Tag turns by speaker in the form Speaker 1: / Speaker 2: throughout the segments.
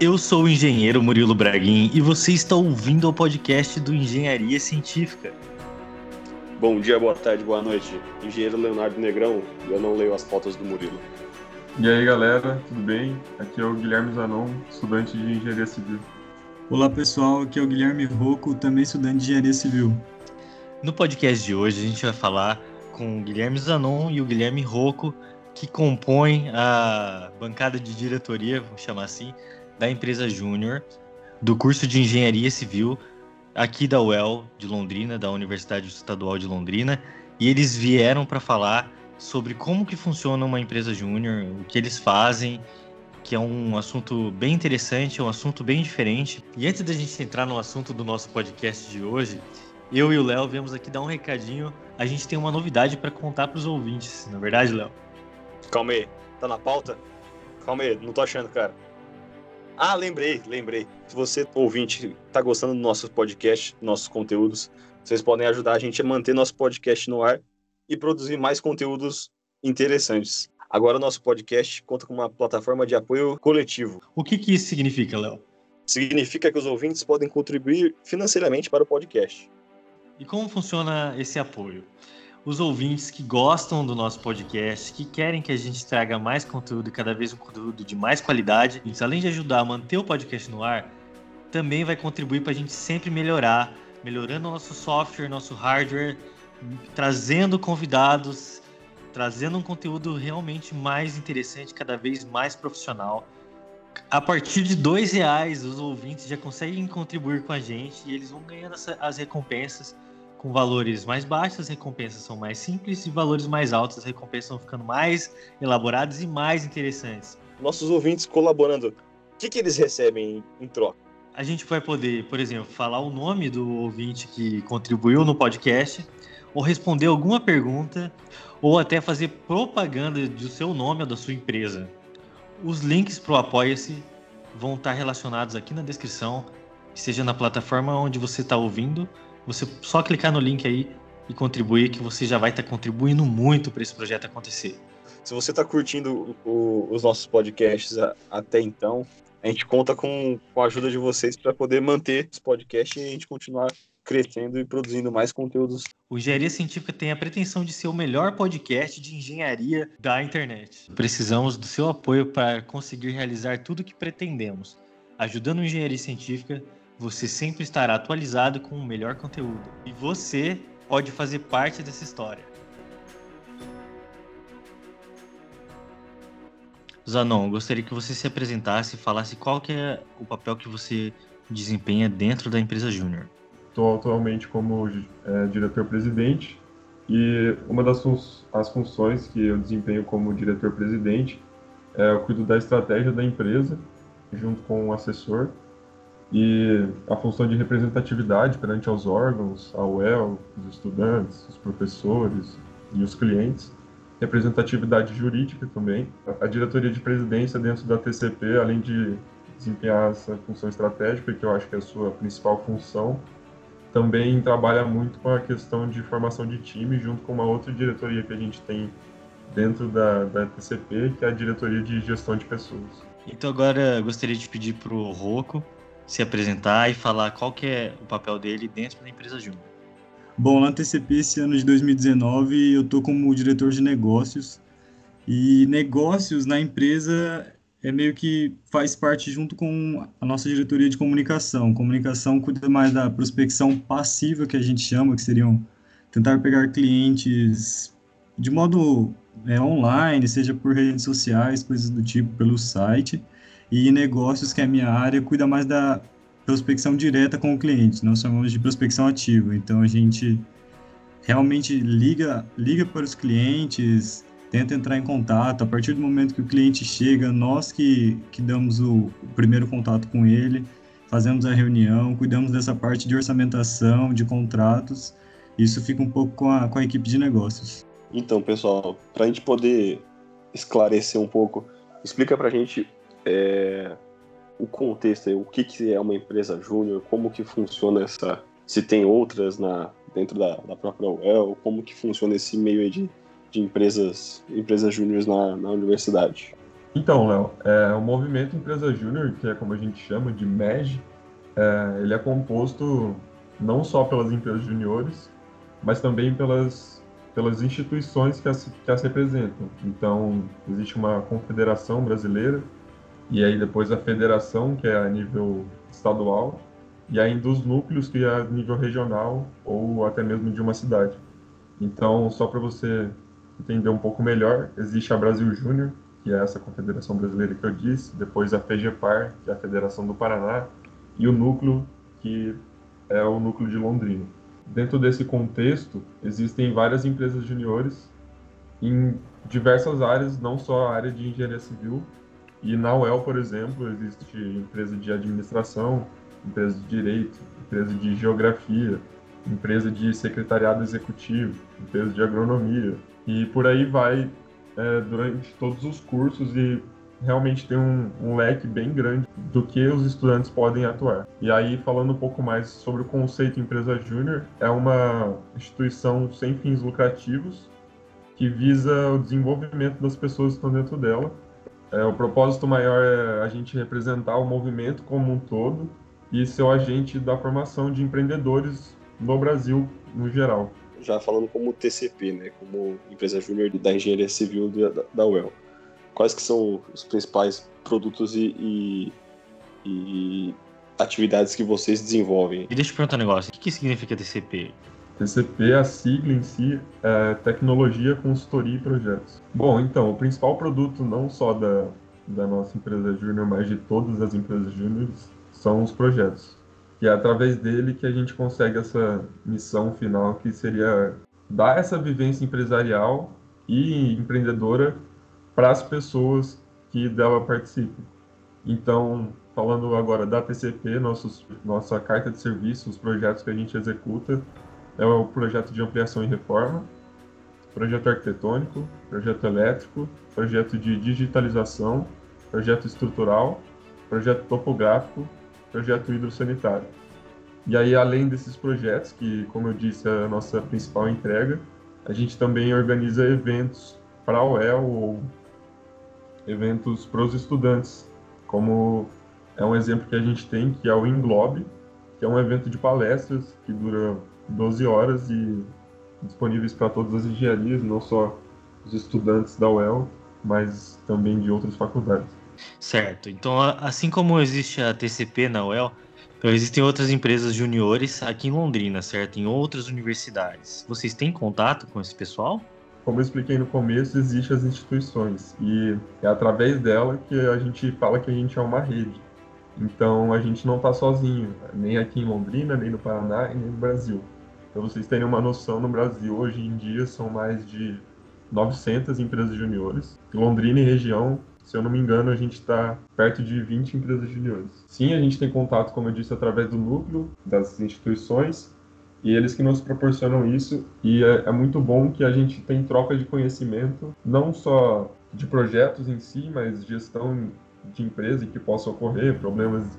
Speaker 1: Eu sou o engenheiro Murilo Braguin e você está ouvindo o podcast do Engenharia Científica.
Speaker 2: Bom dia, boa tarde, boa noite. Engenheiro Leonardo Negrão, eu não leio as fotos do Murilo.
Speaker 3: E aí galera, tudo bem? Aqui é o Guilherme Zanon, estudante de Engenharia Civil.
Speaker 4: Olá pessoal, aqui é o Guilherme Rocco, também estudante de Engenharia Civil.
Speaker 1: No podcast de hoje a gente vai falar com o Guilherme Zanon e o Guilherme Rocco, que compõem a bancada de diretoria, vamos chamar assim, da empresa Júnior, do curso de Engenharia Civil aqui da UEL de Londrina, da Universidade Estadual de Londrina, e eles vieram para falar sobre como que funciona uma empresa júnior, o que eles fazem, que é um assunto bem interessante, é um assunto bem diferente. E antes da gente entrar no assunto do nosso podcast de hoje, eu e o Léo viemos aqui dar um recadinho. A gente tem uma novidade para contar para os ouvintes, na é verdade, Léo?
Speaker 2: Calma aí, tá na pauta? Calma aí, não tô achando, cara. Ah, lembrei, lembrei. Se você, ouvinte, está gostando do nosso podcast, nossos conteúdos, vocês podem ajudar a gente a manter nosso podcast no ar e produzir mais conteúdos interessantes. Agora, nosso podcast conta com uma plataforma de apoio coletivo.
Speaker 1: O que, que isso significa, Léo?
Speaker 2: Significa que os ouvintes podem contribuir financeiramente para o podcast.
Speaker 1: E como funciona esse apoio? Os ouvintes que gostam do nosso podcast, que querem que a gente traga mais conteúdo cada vez um conteúdo de mais qualidade, isso, além de ajudar a manter o podcast no ar, também vai contribuir para a gente sempre melhorar, melhorando o nosso software, nosso hardware, trazendo convidados, trazendo um conteúdo realmente mais interessante, cada vez mais profissional. A partir de dois reais, os ouvintes já conseguem contribuir com a gente e eles vão ganhando as recompensas com valores mais baixos, as recompensas são mais simples, e valores mais altos, as recompensas vão ficando mais elaboradas e mais interessantes.
Speaker 2: Nossos ouvintes colaborando, o que, que eles recebem em troca?
Speaker 1: A gente vai poder, por exemplo, falar o nome do ouvinte que contribuiu no podcast, ou responder alguma pergunta, ou até fazer propaganda do seu nome ou da sua empresa. Os links para o Apoia-se vão estar relacionados aqui na descrição, seja na plataforma onde você está ouvindo, você só clicar no link aí e contribuir, que você já vai estar tá contribuindo muito para esse projeto acontecer.
Speaker 2: Se você está curtindo o, os nossos podcasts a, até então, a gente conta com, com a ajuda de vocês para poder manter esse podcast e a gente continuar crescendo e produzindo mais conteúdos.
Speaker 1: O Engenharia Científica tem a pretensão de ser o melhor podcast de engenharia da internet. Precisamos do seu apoio para conseguir realizar tudo o que pretendemos, ajudando a Engenharia Científica você sempre estará atualizado com o melhor conteúdo. E você pode fazer parte dessa história. Zanon, gostaria que você se apresentasse e falasse qual que é o papel que você desempenha dentro da empresa Júnior.
Speaker 3: Estou atualmente como é, diretor-presidente e uma das fun as funções que eu desempenho como diretor-presidente é eu cuido da estratégia da empresa junto com o assessor e a função de representatividade perante aos órgãos, a UEL, os estudantes, os professores e os clientes, representatividade jurídica também, a diretoria de presidência dentro da TCP, além de desempenhar essa função estratégica, que eu acho que é a sua principal função, também trabalha muito com a questão de formação de time, junto com uma outra diretoria que a gente tem dentro da, da TCP, que é a diretoria de gestão de pessoas.
Speaker 1: Então agora gostaria de pedir para o Rocco se apresentar e falar qual que é o papel dele dentro da empresa Júnior.
Speaker 4: Bom, na TCP esse ano de 2019 eu tô como diretor de negócios e negócios na empresa é meio que faz parte junto com a nossa diretoria de comunicação. Comunicação cuida mais da prospecção passiva que a gente chama, que seriam tentar pegar clientes de modo é, online, seja por redes sociais, coisas do tipo, pelo site e negócios, que é a minha área, cuida mais da prospecção direta com o cliente, nós chamamos de prospecção ativa. Então a gente realmente liga, liga para os clientes, tenta entrar em contato. A partir do momento que o cliente chega, nós que, que damos o, o primeiro contato com ele, fazemos a reunião, cuidamos dessa parte de orçamentação, de contratos. Isso fica um pouco com a, com a equipe de negócios.
Speaker 2: Então, pessoal, para a gente poder esclarecer um pouco, explica para a gente é, o contexto, o que, que é uma empresa júnior, como que funciona essa, se tem outras na, dentro da, da própria UEL, como que funciona esse meio de, de empresas, empresas júniores na, na universidade.
Speaker 3: Então, Léo, é, o movimento Empresa Júnior, que é como a gente chama de MEG, é, ele é composto não só pelas empresas juniores, mas também pelas, pelas instituições que as, que as representam. Então, existe uma confederação brasileira, e aí depois a federação, que é a nível estadual, e ainda os núcleos, que é a nível regional ou até mesmo de uma cidade. Então, só para você entender um pouco melhor, existe a Brasil Júnior, que é essa confederação brasileira que eu disse, depois a FEGEPAR, que é a Federação do Paraná, e o núcleo, que é o núcleo de Londrina. Dentro desse contexto, existem várias empresas juniores em diversas áreas, não só a área de engenharia civil. E na UEL, por exemplo, existe empresa de administração, empresa de direito, empresa de geografia, empresa de secretariado executivo, empresa de agronomia. E por aí vai é, durante todos os cursos e realmente tem um, um, leque bem grande do que os estudantes podem atuar. E aí, falando um pouco mais sobre o conceito empresa júnior, é uma instituição sem fins lucrativos que visa o desenvolvimento das pessoas que estão dentro dela. É, o propósito maior é a gente representar o movimento como um todo e ser o agente da formação de empreendedores no Brasil no geral.
Speaker 2: Já falando como TCP, né, como empresa júnior da engenharia civil da, da UEL quais que são os principais produtos e, e, e atividades que vocês desenvolvem?
Speaker 1: E deixa eu perguntar um negócio, o que, que significa TCP?
Speaker 3: TCP, a sigla em si, é Tecnologia, Consultoria e Projetos. Bom, então, o principal produto não só da, da nossa empresa Júnior, mas de todas as empresas júniores, são os projetos. E é através dele que a gente consegue essa missão final, que seria dar essa vivência empresarial e empreendedora para as pessoas que dela participem. Então, falando agora da TCP, nossos, nossa carta de serviço, os projetos que a gente executa, é o projeto de ampliação e reforma, projeto arquitetônico, projeto elétrico, projeto de digitalização, projeto estrutural, projeto topográfico, projeto hidrossanitário. E aí, além desses projetos, que, como eu disse, é a nossa principal entrega, a gente também organiza eventos para a UEL ou eventos para os estudantes, como é um exemplo que a gente tem, que é o Inglobe, que é um evento de palestras que dura 12 horas e disponíveis para todas as engenharias, não só os estudantes da UEL, mas também de outras faculdades.
Speaker 1: Certo. Então, assim como existe a TCP na UEL, então existem outras empresas juniores aqui em Londrina, certo? Em outras universidades. Vocês têm contato com esse pessoal?
Speaker 3: como eu expliquei no começo, existem as instituições e é através dela que a gente fala que a gente é uma rede. Então a gente não está sozinho, nem aqui em Londrina, nem no Paraná, nem no Brasil. Para vocês terem uma noção, no Brasil hoje em dia são mais de 900 empresas juniores. Em Londrina e região, se eu não me engano, a gente está perto de 20 empresas juniores. Sim, a gente tem contato, como eu disse, através do núcleo das instituições, e eles que nos proporcionam isso e é, é, muito bom que a gente tem troca de conhecimento não só de projetos em si mas gestão de empresa que possa ocorrer problemas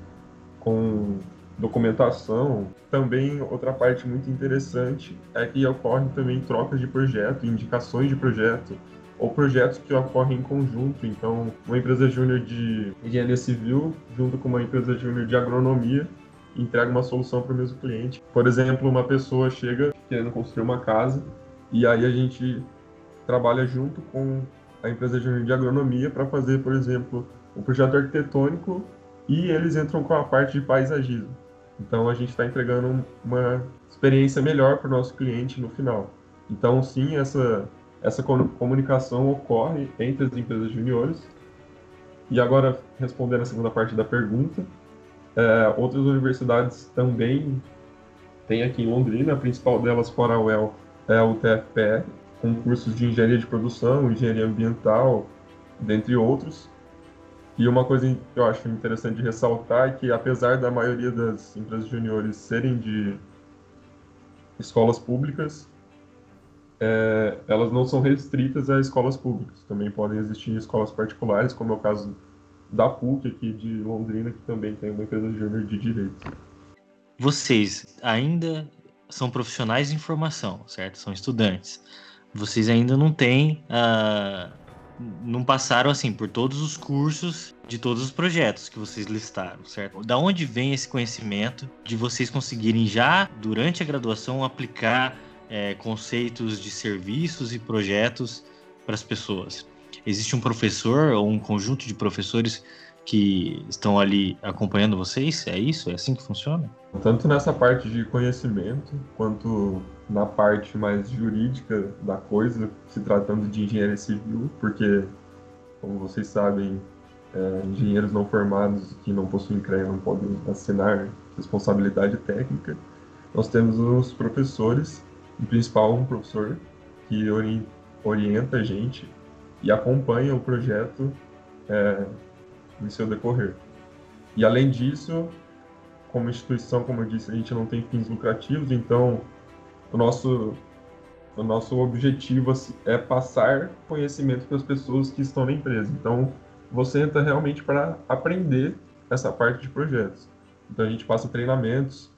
Speaker 3: com documentação também outra parte muito interessante é que ocorrem também trocas de projeto indicações de projeto ou projetos que ocorrem em conjunto. Então, uma empresa júnior de engenharia civil junto com uma empresa júnior de agronomia entrega uma solução para o mesmo cliente. Por exemplo, uma pessoa chega querendo construir uma casa e aí a gente trabalha junto com a empresa de agronomia para fazer, por exemplo, um projeto arquitetônico e eles entram com a parte de paisagismo. Então a gente está entregando uma experiência melhor para o nosso cliente no final. Então sim, essa essa comunicação ocorre entre as empresas juniores. E agora respondendo a segunda parte da pergunta, é, outras universidades também tem aqui em Londrina, a principal delas, fora a UEL, é o TFPR, com cursos de engenharia de produção, engenharia ambiental, dentre outros. E uma coisa que eu acho interessante de ressaltar é que, apesar da maioria das empresas juniores serem de escolas públicas, é, elas não são restritas a escolas públicas. Também podem existir escolas particulares, como é o caso da PUC aqui de Londrina, que também tem uma empresa júnior de direito.
Speaker 1: Vocês ainda são profissionais de informação, certo? São estudantes. Vocês ainda não têm a, não passaram assim por todos os cursos de todos os projetos que vocês listaram, certo? Da onde vem esse conhecimento de vocês conseguirem já durante a graduação aplicar é, conceitos de serviços e projetos para as pessoas? Existe um professor ou um conjunto de professores que estão ali acompanhando vocês? É isso? É assim que funciona?
Speaker 3: Tanto nessa parte de conhecimento, quanto na parte mais jurídica da coisa, se tratando de engenharia civil, porque, como vocês sabem, é, engenheiros não formados que não possuem CREA não podem assinar responsabilidade técnica. Nós temos os professores, em principal um professor que orienta a gente e acompanha o projeto é, seu decorrer. E além disso, como instituição, como eu disse, a gente não tem fins lucrativos, então o nosso o nosso objetivo assim, é passar conhecimento para as pessoas que estão na empresa. Então, você entra realmente para aprender essa parte de projetos. Então, a gente passa treinamentos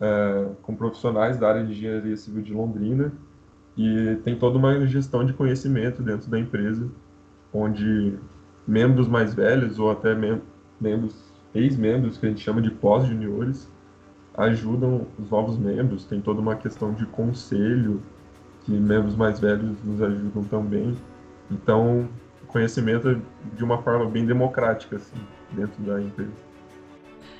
Speaker 3: é, com profissionais da área de engenharia civil de Londrina e tem toda uma gestão de conhecimento dentro da empresa, onde membros mais velhos ou até mem membros ex-membros que a gente chama de pós-juniores ajudam os novos membros. Tem toda uma questão de conselho que membros mais velhos nos ajudam também. Então, conhecimento é de uma forma bem democrática assim, dentro da empresa.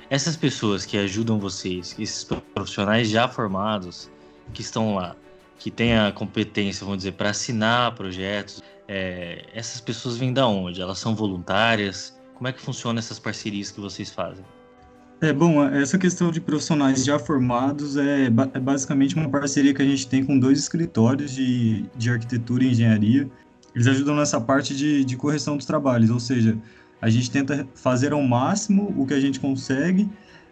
Speaker 1: Essas pessoas que ajudam vocês, esses profissionais já formados que estão lá, que têm a competência, vamos dizer, para assinar projetos, é, essas pessoas vêm da onde? Elas são voluntárias? Como é que funciona essas parcerias que vocês fazem?
Speaker 4: É bom, essa questão de profissionais já formados é, é, basicamente uma parceria que a gente tem com dois escritórios de, de arquitetura e engenharia. Eles ajudam nessa parte de, de correção dos trabalhos, ou seja, a gente tenta fazer ao máximo o que a gente consegue,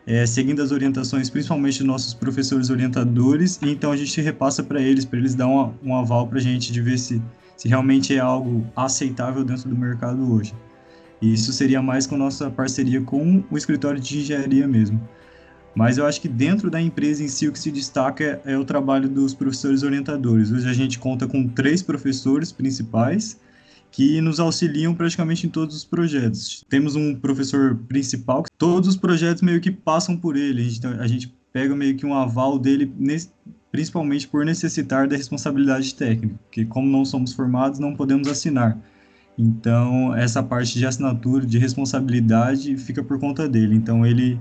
Speaker 4: é, seguindo as orientações, principalmente dos nossos professores orientadores, e então a gente repassa para eles, para eles dar um aval para a gente de ver se, se realmente é algo aceitável dentro do mercado hoje. E isso seria mais com nossa parceria com o escritório de engenharia mesmo. Mas eu acho que dentro da empresa em si o que se destaca é, é o trabalho dos professores orientadores. Hoje a gente conta com três professores principais que nos auxiliam praticamente em todos os projetos. Temos um professor principal, todos os projetos meio que passam por ele. A gente, a gente pega meio que um aval dele, principalmente por necessitar da responsabilidade técnica, porque como não somos formados, não podemos assinar. Então, essa parte de assinatura, de responsabilidade, fica por conta dele. Então, ele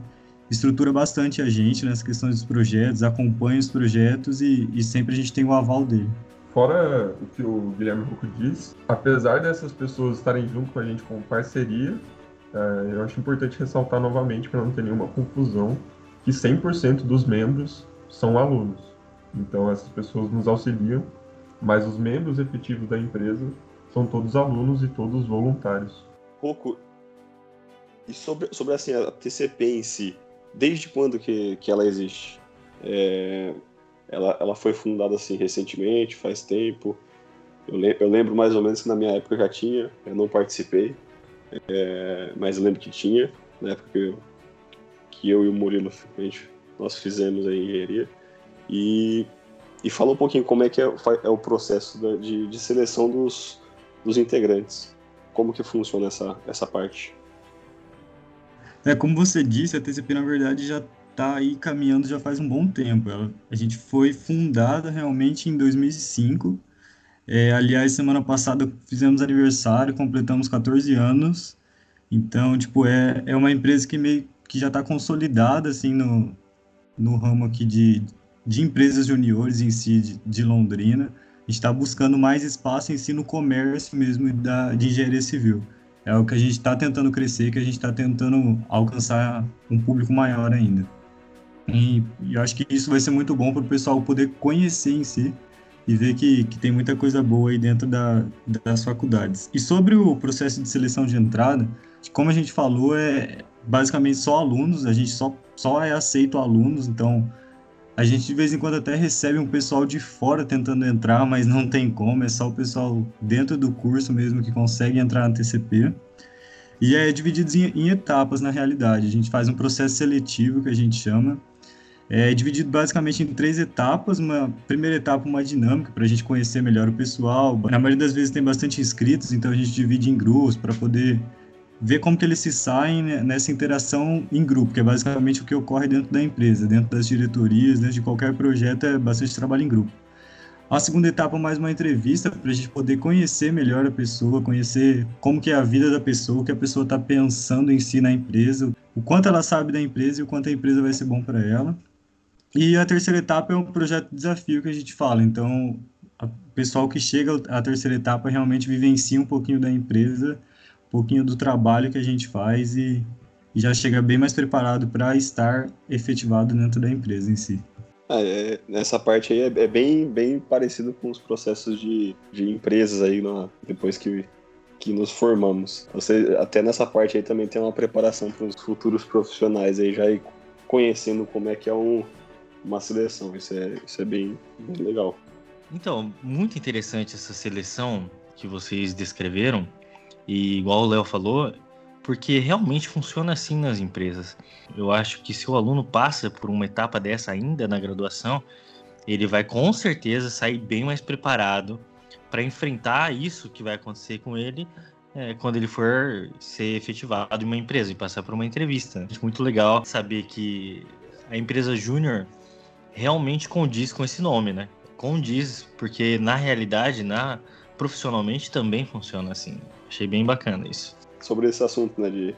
Speaker 4: estrutura bastante a gente nessa questão dos projetos, acompanha os projetos e, e sempre a gente tem o aval dele.
Speaker 3: Fora o que o Guilherme Rucco disse, apesar dessas pessoas estarem junto com a gente como parceria, é, eu acho importante ressaltar novamente, para não ter nenhuma confusão, que 100% dos membros são alunos. Então, essas pessoas nos auxiliam, mas os membros efetivos da empresa são todos alunos e todos voluntários.
Speaker 2: Pouco. E sobre, sobre assim, a TCP em si, desde quando que, que ela existe? É, ela, ela foi fundada assim recentemente, faz tempo. Eu, le, eu lembro mais ou menos que na minha época já tinha, eu não participei, é, mas eu lembro que tinha, na época que eu, que eu e o Murilo a gente, nós fizemos a engenharia. E, e falou um pouquinho como é que é, é o processo de, de seleção dos, dos integrantes. Como que funciona essa, essa parte?
Speaker 4: É, como você disse, a TCP, na verdade, já está aí caminhando já faz um bom tempo. Ela, a gente foi fundada realmente em 2005. É, aliás, semana passada fizemos aniversário, completamos 14 anos. Então, tipo, é, é uma empresa que meio que já está consolidada, assim, no, no ramo aqui de, de empresas juniores em si, de, de Londrina está buscando mais espaço em si no comércio mesmo da, de engenharia civil. É o que a gente está tentando crescer, que a gente está tentando alcançar um público maior ainda. E, e eu acho que isso vai ser muito bom para o pessoal poder conhecer em si e ver que, que tem muita coisa boa aí dentro da, das faculdades. E sobre o processo de seleção de entrada, como a gente falou, é basicamente só alunos, a gente só, só é aceito alunos, então a gente de vez em quando até recebe um pessoal de fora tentando entrar, mas não tem como, é só o pessoal dentro do curso mesmo que consegue entrar na TCP. E é dividido em, em etapas na realidade. A gente faz um processo seletivo que a gente chama. É dividido basicamente em três etapas. Uma primeira etapa, uma dinâmica para a gente conhecer melhor o pessoal. Na maioria das vezes tem bastante inscritos, então a gente divide em grupos para poder ver como que eles se saem nessa interação em grupo, que é basicamente o que ocorre dentro da empresa, dentro das diretorias, dentro de qualquer projeto, é bastante trabalho em grupo. A segunda etapa mais uma entrevista para a gente poder conhecer melhor a pessoa, conhecer como que é a vida da pessoa, o que a pessoa está pensando em si na empresa, o quanto ela sabe da empresa e o quanto a empresa vai ser bom para ela. E a terceira etapa é um projeto de desafio que a gente fala. Então, o pessoal que chega à terceira etapa realmente vivencia um pouquinho da empresa, pouquinho do trabalho que a gente faz e, e já chega bem mais preparado para estar efetivado dentro da empresa em si.
Speaker 2: É, é, nessa parte aí é, é, bem, bem parecido com os processos de, de empresas aí na, depois que, que nos formamos. Você, até nessa parte aí também tem uma preparação para os futuros profissionais aí já ir conhecendo como é que é um, uma seleção. Isso é, isso é bem, bem legal.
Speaker 1: Então, muito interessante essa seleção que vocês descreveram. E igual o Léo falou, porque realmente funciona assim nas empresas. Eu acho que se o aluno passa por uma etapa dessa ainda na graduação, ele vai com certeza sair bem mais preparado para enfrentar isso que vai acontecer com ele é, quando ele for ser efetivado em uma empresa e passar por uma entrevista. É muito legal saber que a empresa júnior realmente condiz com esse nome, né? Condiz, porque na realidade, na profissionalmente também funciona assim. Achei bem bacana isso
Speaker 2: sobre esse assunto, né, de,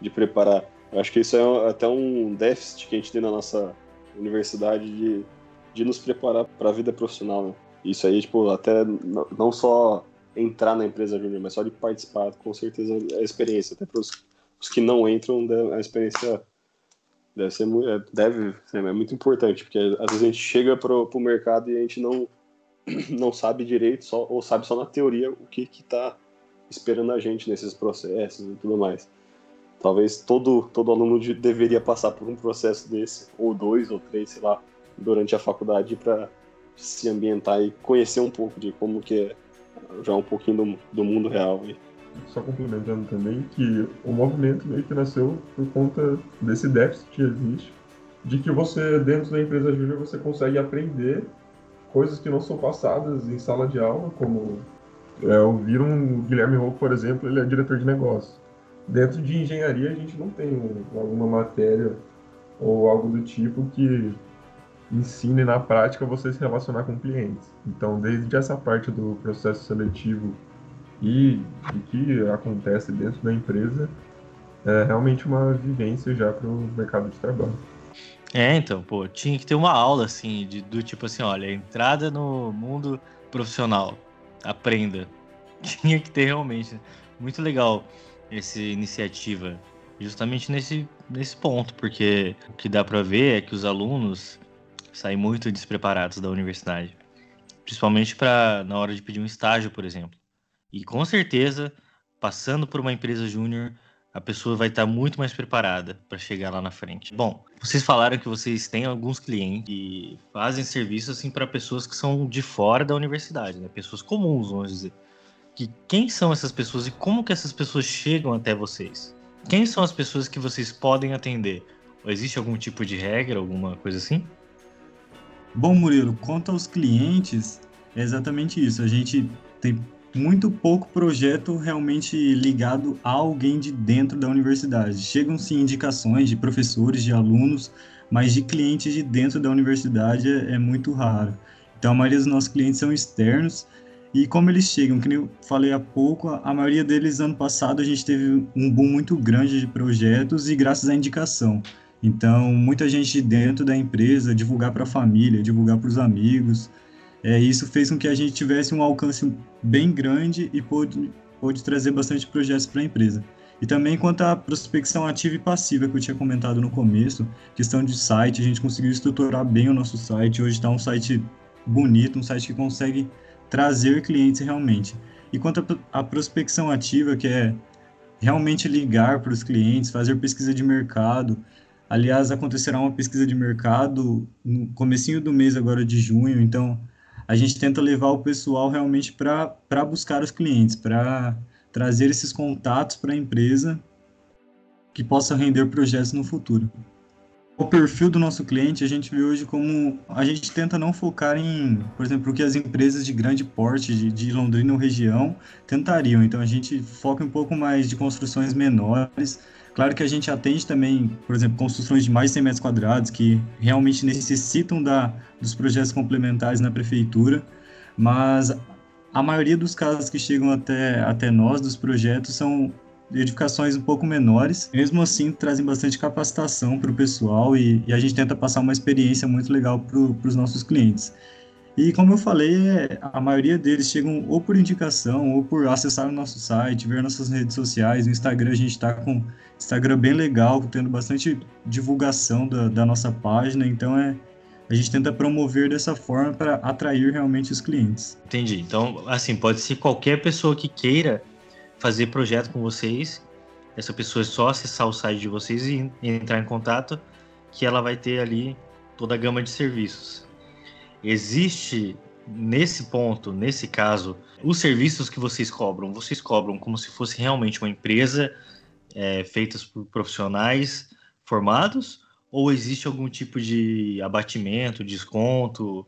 Speaker 2: de preparar. Eu acho que isso é até um déficit que a gente tem na nossa universidade de, de nos preparar para a vida profissional, né? Isso aí, tipo, até não só entrar na empresa júnior, mas só de participar, com certeza é experiência. Até para os que não entram, a experiência deve ser é, deve ser, é muito importante, porque às vezes a gente chega para o mercado e a gente não, não sabe direito, só, ou sabe só na teoria o que está esperando a gente nesses processos e tudo mais. Talvez todo, todo aluno de, deveria passar por um processo desse, ou dois, ou três, sei lá, durante a faculdade para se ambientar e conhecer um pouco de como que é já um pouquinho do, do mundo real.
Speaker 3: Só complementando também que o movimento meio que nasceu por conta desse déficit que existe, de que você, dentro da empresa júnior, você consegue aprender coisas que não são passadas em sala de aula, como é, o Viram, o Guilherme Rouco, por exemplo, ele é diretor de negócio. Dentro de engenharia, a gente não tem alguma matéria ou algo do tipo que ensine na prática você se relacionar com clientes. Então, desde essa parte do processo seletivo e o que acontece dentro da empresa, é realmente uma vivência já para o mercado de trabalho.
Speaker 1: É, então, pô, tinha que ter uma aula assim, de, do tipo assim, olha, entrada no mundo profissional aprenda. Tinha que ter realmente. Muito legal essa iniciativa, justamente nesse, nesse ponto, porque o que dá para ver é que os alunos saem muito despreparados da universidade, principalmente para na hora de pedir um estágio, por exemplo. E com certeza, passando por uma empresa júnior, a pessoa vai estar muito mais preparada para chegar lá na frente. Bom, vocês falaram que vocês têm alguns clientes que fazem serviço assim para pessoas que são de fora da universidade, né? Pessoas comuns, vamos dizer. Que quem são essas pessoas e como que essas pessoas chegam até vocês? Quem são as pessoas que vocês podem atender? Ou existe algum tipo de regra, alguma coisa assim?
Speaker 4: Bom, Murilo, quanto aos clientes, é exatamente isso. A gente tem muito pouco projeto realmente ligado a alguém de dentro da universidade. Chegam-se indicações de professores, de alunos, mas de clientes de dentro da universidade é, é, muito raro. Então, a maioria dos nossos clientes são externos. E como eles chegam, que eu falei há pouco, a maioria deles, ano passado, a gente teve um boom muito grande de projetos e graças à indicação. Então, muita gente de dentro da empresa, divulgar para a família, divulgar para os amigos, é, isso fez com que a gente tivesse um alcance bem grande e pôde, pôde trazer bastante projetos para a empresa. E também quanto à prospecção ativa e passiva que eu tinha comentado no começo, questão de site, a gente conseguiu estruturar bem o nosso site. Hoje está um site bonito, um site que consegue trazer clientes realmente. E quanto à prospecção ativa, que é realmente ligar para os clientes, fazer pesquisa de mercado. Aliás, acontecerá uma pesquisa de mercado no comecinho do mês agora de junho, então a gente tenta levar o pessoal realmente para buscar os clientes, para trazer esses contatos para a empresa que possa render projetos no futuro. o perfil do nosso cliente, a gente vê hoje como a gente tenta não focar em, por exemplo, o que as empresas de grande porte de, de Londrina ou região tentariam. Então a gente foca um pouco mais de construções menores. Claro que a gente atende também, por exemplo, construções de mais de 100 metros quadrados que realmente necessitam da, dos projetos complementares na prefeitura, mas a maioria dos casos que chegam até, até nós, dos projetos, são edificações um pouco menores, mesmo assim trazem bastante capacitação para o pessoal e, e, a gente tenta passar uma experiência muito legal para os nossos clientes. E como eu falei, é, a maioria deles chegam ou por indicação ou por acessar o nosso site, ver nossas redes sociais. No Instagram a gente está com Instagram bem legal, tendo bastante divulgação da, da nossa página. Então é, a gente tenta promover dessa forma para atrair realmente os clientes.
Speaker 1: Entendi. Então, assim, pode ser qualquer pessoa que queira fazer projeto com vocês. Essa pessoa é só acessar o site de vocês e entrar em contato, que ela vai ter ali toda a gama de serviços. Existe nesse ponto, nesse caso, os serviços que vocês cobram, vocês cobram como se fosse realmente uma empresa é, feitas por profissionais formados, ou existe algum tipo de abatimento, desconto,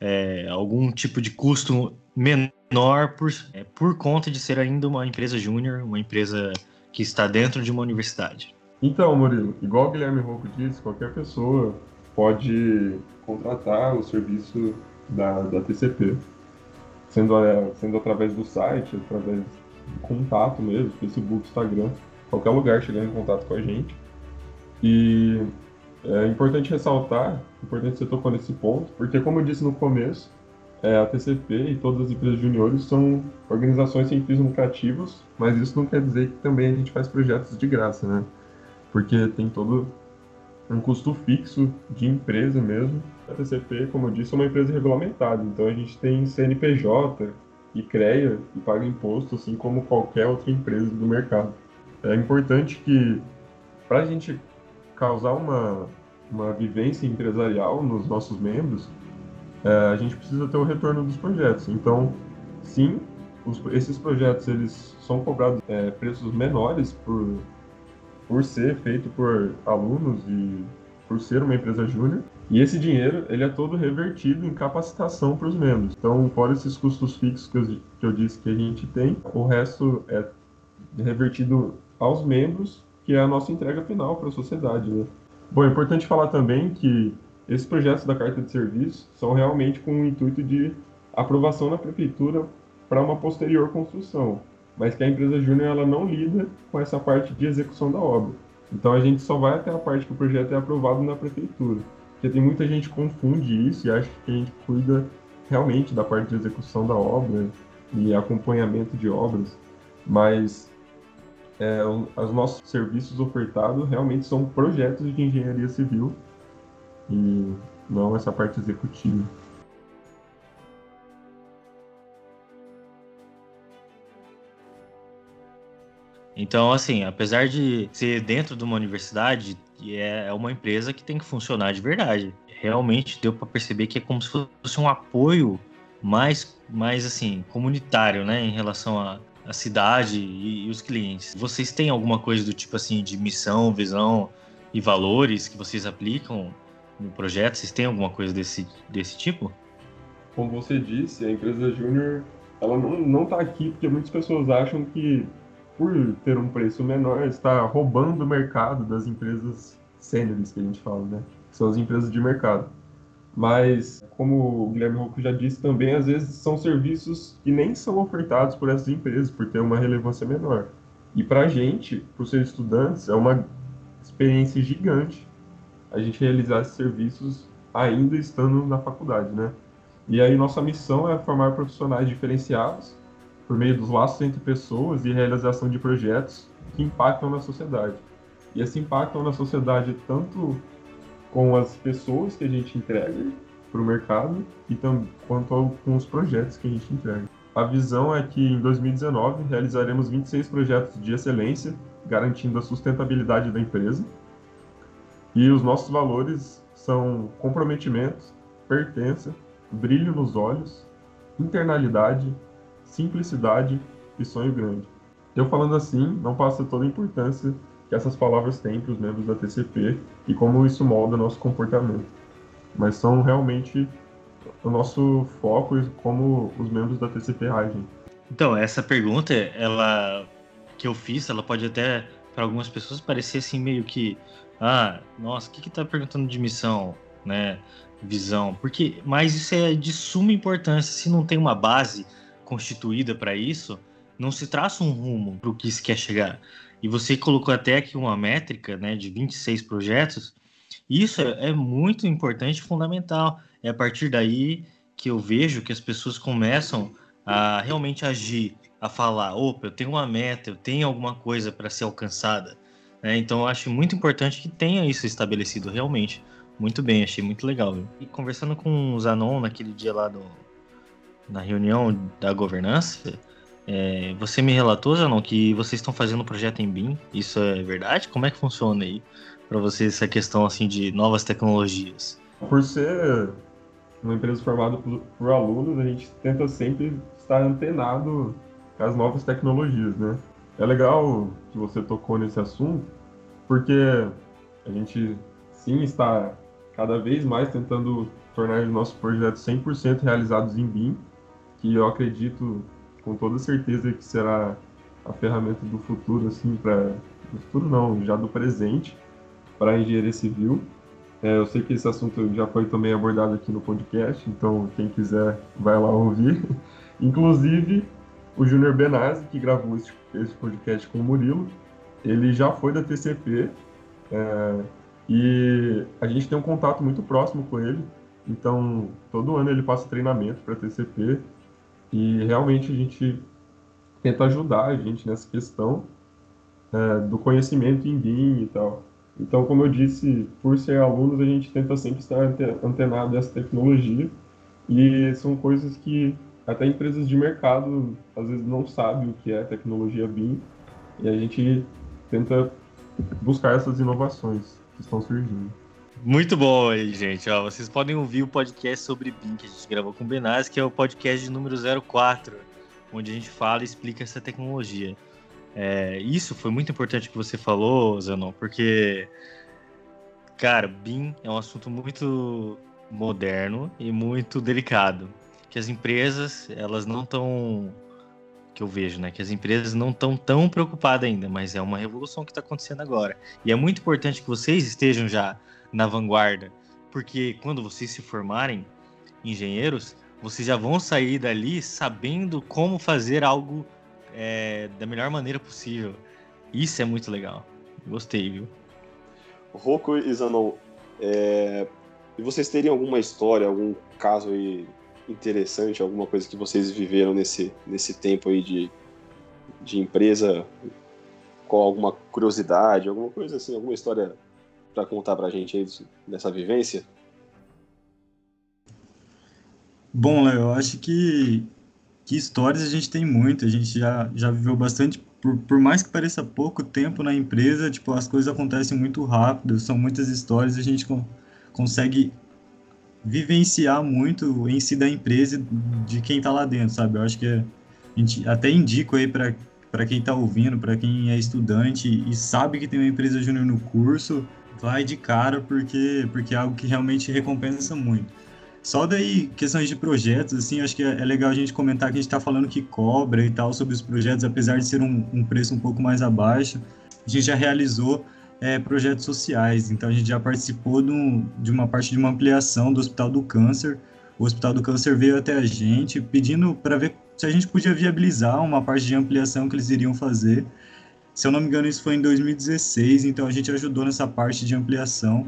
Speaker 1: é, algum tipo de custo menor por, é, por conta de ser ainda uma empresa júnior, uma empresa que está dentro de uma universidade.
Speaker 3: Então, Murilo, igual o Guilherme Rocco disse, qualquer pessoa pode contratar o serviço da, da TCP, sendo, é, sendo através do site, através do contato mesmo, Facebook, Instagram, qualquer lugar chegando em contato com a gente. E é importante ressaltar, importante você tocou nesse ponto, porque como eu disse no começo, é, a TCP e todas as empresas juniores são organizações sem fins lucrativos, mas isso não quer dizer que também a gente faz projetos de graça, né? Porque tem todo um custo fixo de empresa mesmo. A TCP, como eu disse, é uma empresa regulamentada, então a gente tem CNPJ e CREA e paga imposto, assim como qualquer outra empresa do mercado. É importante que, para a gente causar uma, uma vivência empresarial nos nossos membros, é, a gente precisa ter o retorno dos projetos. Então, sim, os, esses projetos eles são cobrados é, preços menores por, por ser feito por alunos e por ser uma empresa júnior. E esse dinheiro ele é todo revertido em capacitação para os membros. Então, fora esses custos fixos que eu, que eu disse que a gente tem, o resto é revertido aos membros, que é a nossa entrega final para a sociedade. Né? Bom, é importante falar também que esses projetos da carta de serviço são realmente com o intuito de aprovação na prefeitura para uma posterior construção, mas que a empresa júnior ela não lida com essa parte de execução da obra. Então a gente só vai até a parte que o projeto é aprovado na prefeitura, porque tem muita gente que confunde isso e acha que a gente cuida realmente da parte de execução da obra e acompanhamento de obras, mas é, os nossos serviços ofertados realmente são projetos de engenharia civil e não essa parte executiva.
Speaker 1: Então, assim, apesar de ser dentro de uma universidade, é uma empresa que tem que funcionar de verdade. Realmente deu para perceber que é como se fosse um apoio mais, mais assim, comunitário, né, em relação à, à cidade e, e os clientes. Vocês têm alguma coisa do tipo assim de missão, visão e valores que vocês aplicam no projeto? Vocês têm alguma coisa desse, desse tipo?
Speaker 3: Como você disse, a empresa júnior ela não está aqui porque muitas pessoas acham que por ter um preço menor está roubando o mercado das empresas sêniores que a gente fala, né? Que são as empresas de mercado. Mas, como o Guilherme Rocco já disse também, às vezes são serviços que nem são ofertados por essas empresas, por ter uma relevância menor. E para a gente, por ser estudantes, é uma experiência gigante a gente realizar esses serviços ainda estando na faculdade, né? E aí nossa missão é formar profissionais diferenciados por meio dos laços entre pessoas e realização de projetos que impactam na sociedade. E esse impactam na sociedade tanto com as pessoas que a gente entrega para o mercado e quanto com os projetos que a gente entrega. A visão é que em 2019 realizaremos 26 projetos de excelência, garantindo a sustentabilidade da empresa e os nossos valores são comprometimento, pertença, brilho nos olhos, internalidade, simplicidade e sonho grande. Eu falando assim, não passa toda a importância que essas palavras têm para os membros da TCP e como isso molda nosso comportamento. Mas são realmente o nosso foco e como os membros da TCP agem.
Speaker 1: Então, essa pergunta, ela que eu fiz, ela pode até para algumas pessoas parecer assim meio que ah, nossa, o que que tá perguntando de missão, né? Visão, porque mas isso é de suma importância, se não tem uma base constituída para isso, não se traça um rumo para o que se quer chegar. E você colocou até aqui uma métrica, né, de 26 projetos. Isso é, é muito importante e fundamental. É a partir daí que eu vejo que as pessoas começam a realmente agir, a falar: opa, eu tenho uma meta, eu tenho alguma coisa para ser alcançada. Né? Então, eu acho muito importante que tenha isso estabelecido realmente. Muito bem, achei muito legal. Viu? E conversando com o Zanon naquele dia lá do, na reunião da governança, é, você me relatou, Zanon, que vocês estão fazendo um projeto em BIM. Isso é verdade? Como é que funciona aí para vocês essa questão assim de novas tecnologias?
Speaker 3: Por ser uma empresa formada por, por alunos, a gente tenta sempre estar antenado as novas tecnologias, né? É legal que você tocou nesse assunto, porque a gente sim está cada vez mais tentando tornar os nossos projetos 100% realizados em BIM, que eu acredito com toda certeza que será a ferramenta do futuro, assim, para do futuro não, já do presente para a engenharia civil. É, eu sei que esse assunto já foi também abordado aqui no podcast, então quem quiser vai lá ouvir. Inclusive, o Júnior Benazzi, que gravou esse, esse, podcast com o Murilo, ele já foi da TCP é, e a gente tem um contato muito próximo com ele. Então, todo ano ele passa treinamento para TCP e realmente a gente tenta ajudar a gente nessa questão é, do conhecimento em BIM e tal. Então, como eu disse, por ser alunos, a gente tenta sempre estar antenado dessa tecnologia e são coisas que até empresas de mercado às vezes não sabem o que é tecnologia BIM e a gente tenta buscar essas inovações que estão surgindo.
Speaker 1: Muito bom aí, gente. Ó, vocês podem ouvir o podcast sobre BIM que a gente gravou com o Benaz, que é o podcast de número 04, onde a gente fala e explica essa tecnologia. É, isso foi muito importante que você falou, Zanon, porque, cara, BIM é um assunto muito moderno e muito delicado, que as empresas, elas não estão, que eu vejo, né, que as empresas não estão tão preocupadas ainda, mas é uma revolução que está acontecendo agora. E é muito importante que vocês estejam já na vanguarda, porque quando vocês se formarem engenheiros, vocês já vão sair dali sabendo como fazer algo é, da melhor maneira possível. Isso é muito legal. Gostei, viu?
Speaker 2: Roku e Zanon, é... e vocês teriam alguma história, algum caso aí interessante, alguma coisa que vocês viveram nesse, nesse tempo aí de, de empresa, com alguma curiosidade, alguma coisa assim, alguma história para contar pra gente aí dessa vivência?
Speaker 4: Bom, Léo, eu acho que que histórias a gente tem muito, a gente já, já viveu bastante, por, por mais que pareça pouco tempo na empresa, tipo, as coisas acontecem muito rápido, são muitas histórias, a gente consegue vivenciar muito em si da empresa de quem está lá dentro, sabe? Eu acho que a gente até indico aí para para quem está ouvindo, para quem é estudante e sabe que tem uma empresa júnior no curso, vai de cara porque porque é algo que realmente recompensa muito. Só daí, questões de projetos, assim, acho que é, é legal a gente comentar que a gente está falando que cobra e tal sobre os projetos, apesar de ser um, um preço um pouco mais abaixo, a gente já realizou é, projetos sociais, então a gente já participou do, de uma parte de uma ampliação do Hospital do Câncer. O Hospital do Câncer veio até a gente pedindo para ver se a gente podia viabilizar uma parte de ampliação que eles iriam fazer. Se eu não me engano, isso foi em 2016, então a gente ajudou nessa parte de ampliação.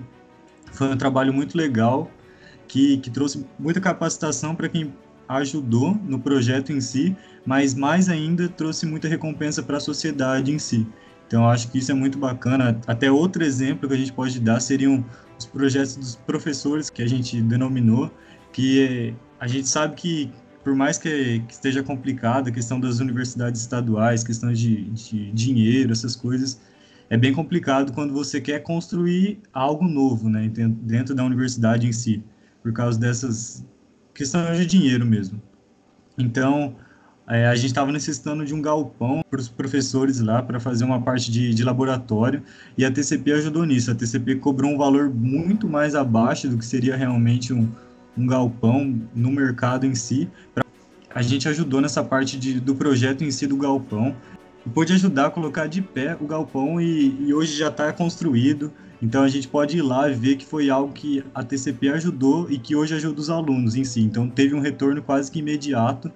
Speaker 4: Foi um trabalho muito legal que, que trouxe muita capacitação para quem ajudou no projeto em si, mas mais ainda trouxe muita recompensa para a sociedade em si. Então, acho que isso é muito bacana. Até outro exemplo que a gente pode dar seriam os projetos dos professores que a gente denominou, que a gente sabe que, por mais que, que esteja complicado a questão das universidades estaduais, questão de, de dinheiro, essas coisas, é bem complicado quando você quer construir algo novo, né, dentro da universidade em si por causa dessas questões de dinheiro mesmo. Então, é, a gente estava necessitando de um galpão para os professores lá para fazer uma parte de, de, laboratório e a TCP ajudou nisso. A TCP cobrou um valor muito mais abaixo do que seria realmente um, um galpão no mercado em si. A gente ajudou nessa parte de, do projeto em si do galpão pôde ajudar a colocar de pé o galpão e, e hoje já está construído. Então a gente pode ir lá e ver que foi algo que a TCP ajudou e que hoje ajuda os alunos em si. Então teve um retorno quase que imediato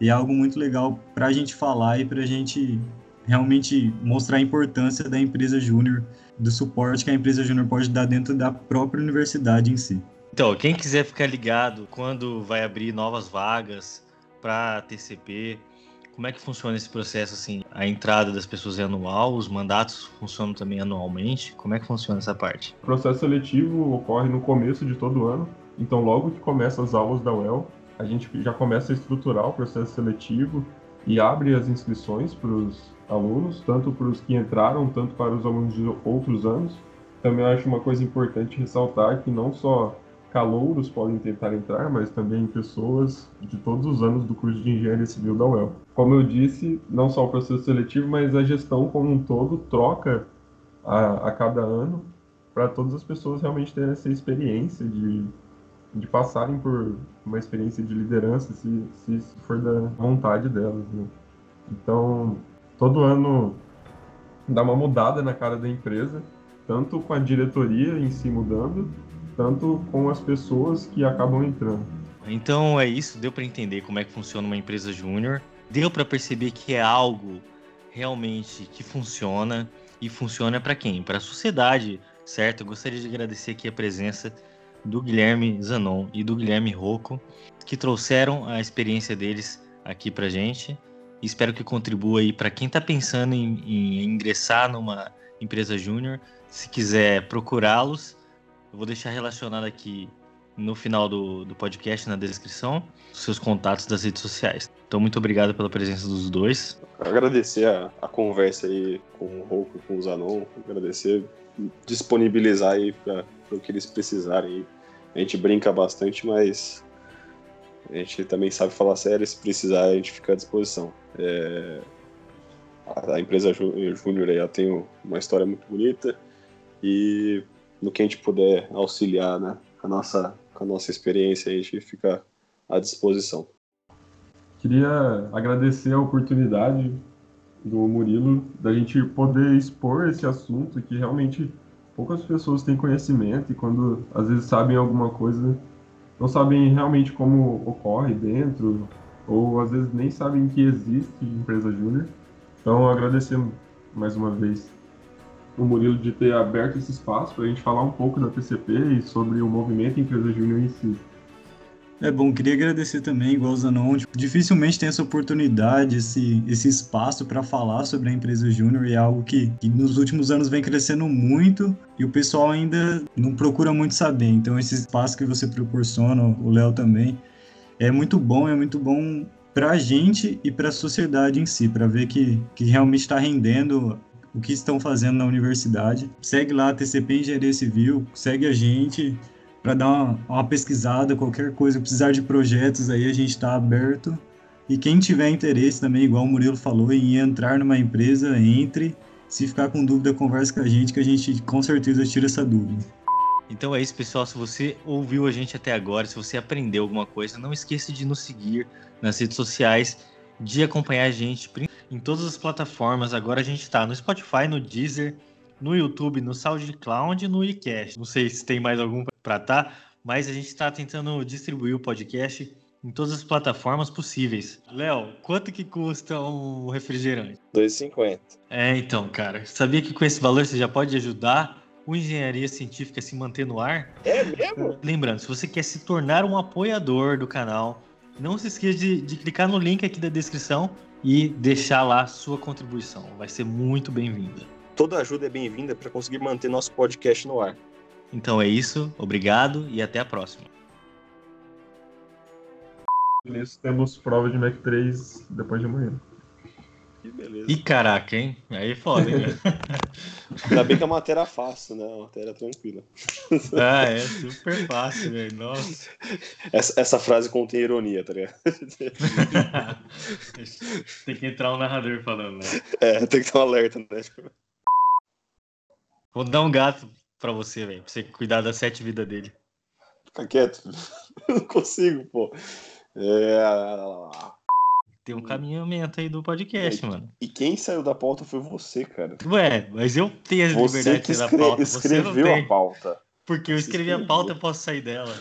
Speaker 4: e é algo muito legal para a gente falar e para a gente realmente mostrar a importância da empresa júnior, do suporte que a empresa júnior pode dar dentro da própria universidade em si.
Speaker 1: Então, quem quiser ficar ligado quando vai abrir novas vagas para TCP, como é que funciona esse processo assim? A entrada das pessoas é anual, os mandatos funcionam também anualmente? Como é que funciona essa parte?
Speaker 3: O processo seletivo ocorre no começo de todo ano, então logo que começam as aulas da UEL, a gente já começa a estruturar o processo seletivo e abre as inscrições para os alunos, tanto para os que entraram, tanto para os alunos de outros anos. Também acho uma coisa importante ressaltar que não só calouros podem tentar entrar, mas também pessoas de todos os anos do curso de Engenharia Civil da UEL. Como eu disse, não só o processo seletivo, mas a gestão como um todo troca a, a cada ano para todas as pessoas realmente terem essa experiência de de passarem por uma experiência de liderança, se, se for da vontade delas. Né? Então, todo ano dá uma mudada na cara da empresa, tanto com a diretoria em si mudando, tanto com as pessoas que acabam entrando.
Speaker 1: Então é isso, deu para entender como é que funciona uma empresa júnior, deu para perceber que é algo realmente que funciona e funciona para quem? Para a sociedade, certo? Eu gostaria de agradecer aqui a presença do Guilherme Zanon e do Guilherme Rocco, que trouxeram a experiência deles aqui para gente. Espero que contribua aí para quem está pensando em, em, ingressar numa empresa júnior. Se quiser procurá-los, eu vou deixar relacionado aqui no final do, do podcast, na descrição, seus contatos das redes sociais. Então, muito obrigado pela presença dos dois.
Speaker 2: Agradecer a, a conversa aí com o Rocco e com o Zanon. Agradecer, disponibilizar aí para o que eles precisarem a gente brinca bastante, mas a gente também sabe falar sério, se precisar a gente fica à disposição. É, a empresa Júnior aí tem uma história muito bonita e no que a gente puder auxiliar né, com, a nossa, com a nossa experiência, a gente fica à disposição.
Speaker 3: Queria agradecer a oportunidade do Murilo da gente poder expor esse assunto que realmente poucas pessoas têm conhecimento e quando às vezes sabem alguma coisa, não sabem realmente como ocorre dentro, ou às vezes nem sabem que existe empresa júnior. Então, agradecer mais uma vez o Murilo de ter aberto esse espaço para a gente falar um pouco da TCP e sobre o movimento Empresa Júnior em si.
Speaker 4: É bom, queria agradecer também, igual o Zanon, tipo, dificilmente tem essa oportunidade, esse, esse espaço para falar sobre a empresa Júnior e é algo que, que, nos últimos anos vem crescendo muito e o pessoal ainda não procura muito saber. Então, esse espaço que você proporciona, o Léo também, é muito bom, é muito bom para a gente e para a sociedade em si, para ver que, que realmente está rendendo o que estão fazendo na universidade. Segue lá, TCP Engenharia Civil, segue a gente para dar uma, uma, pesquisada, qualquer coisa, precisar de projetos aí, a gente está aberto. E quem tiver interesse também, igual o Murilo falou, em entrar numa empresa, entre. Se ficar com dúvida, converse com a gente, que a gente com certeza tira essa dúvida.
Speaker 1: Então é isso, pessoal. Se você ouviu a gente até agora, se você aprendeu alguma coisa, não esqueça de nos seguir nas redes sociais, de acompanhar a gente em todas as plataformas. Agora a gente está no Spotify, no Deezer, no YouTube, no SoundCloud e no iCast. Não sei se tem mais algum para tá, mas a gente está tentando distribuir o podcast em todas as plataformas possíveis. Léo, quanto que custa um refrigerante?
Speaker 2: 2,50.
Speaker 1: É, então, cara, sabia que com esse valor você já pode ajudar o Engenharia Científica a se manter no ar?
Speaker 2: É mesmo?
Speaker 1: Lembrando, se você quer se tornar um apoiador do canal, não se esqueça de, de clicar no link aqui da descrição e deixar lá sua contribuição. Vai ser muito bem-vinda.
Speaker 2: Toda ajuda é bem-vinda para conseguir manter nosso podcast no ar.
Speaker 1: Então é isso, obrigado e até a próxima.
Speaker 3: Nisso temos prova de Mac 3 depois de amanhã.
Speaker 1: Que beleza. Ih, caraca, hein? Aí é foda, hein?
Speaker 2: Ainda bem que a matéria é fácil, né? A matéria é tranquila.
Speaker 1: Ah, é super fácil, velho. Nossa.
Speaker 2: Essa, essa frase contém ironia, tá ligado?
Speaker 1: Tem que entrar um narrador falando, né?
Speaker 2: É, tem que ter um alerta, né?
Speaker 1: Vou dar um gato pra você, velho. Pra você cuidar das sete vidas dele.
Speaker 2: Fica quieto. Eu não consigo, pô. É...
Speaker 1: Tem um caminhamento aí do podcast,
Speaker 2: É,
Speaker 1: mano.
Speaker 2: E quem saiu da pauta foi você, cara.
Speaker 1: Ué, mas eu tenho a liberdade de sair da pauta. Você
Speaker 2: escreveu a pauta.
Speaker 1: Porque eu escrevi a pauta, eu posso sair dela.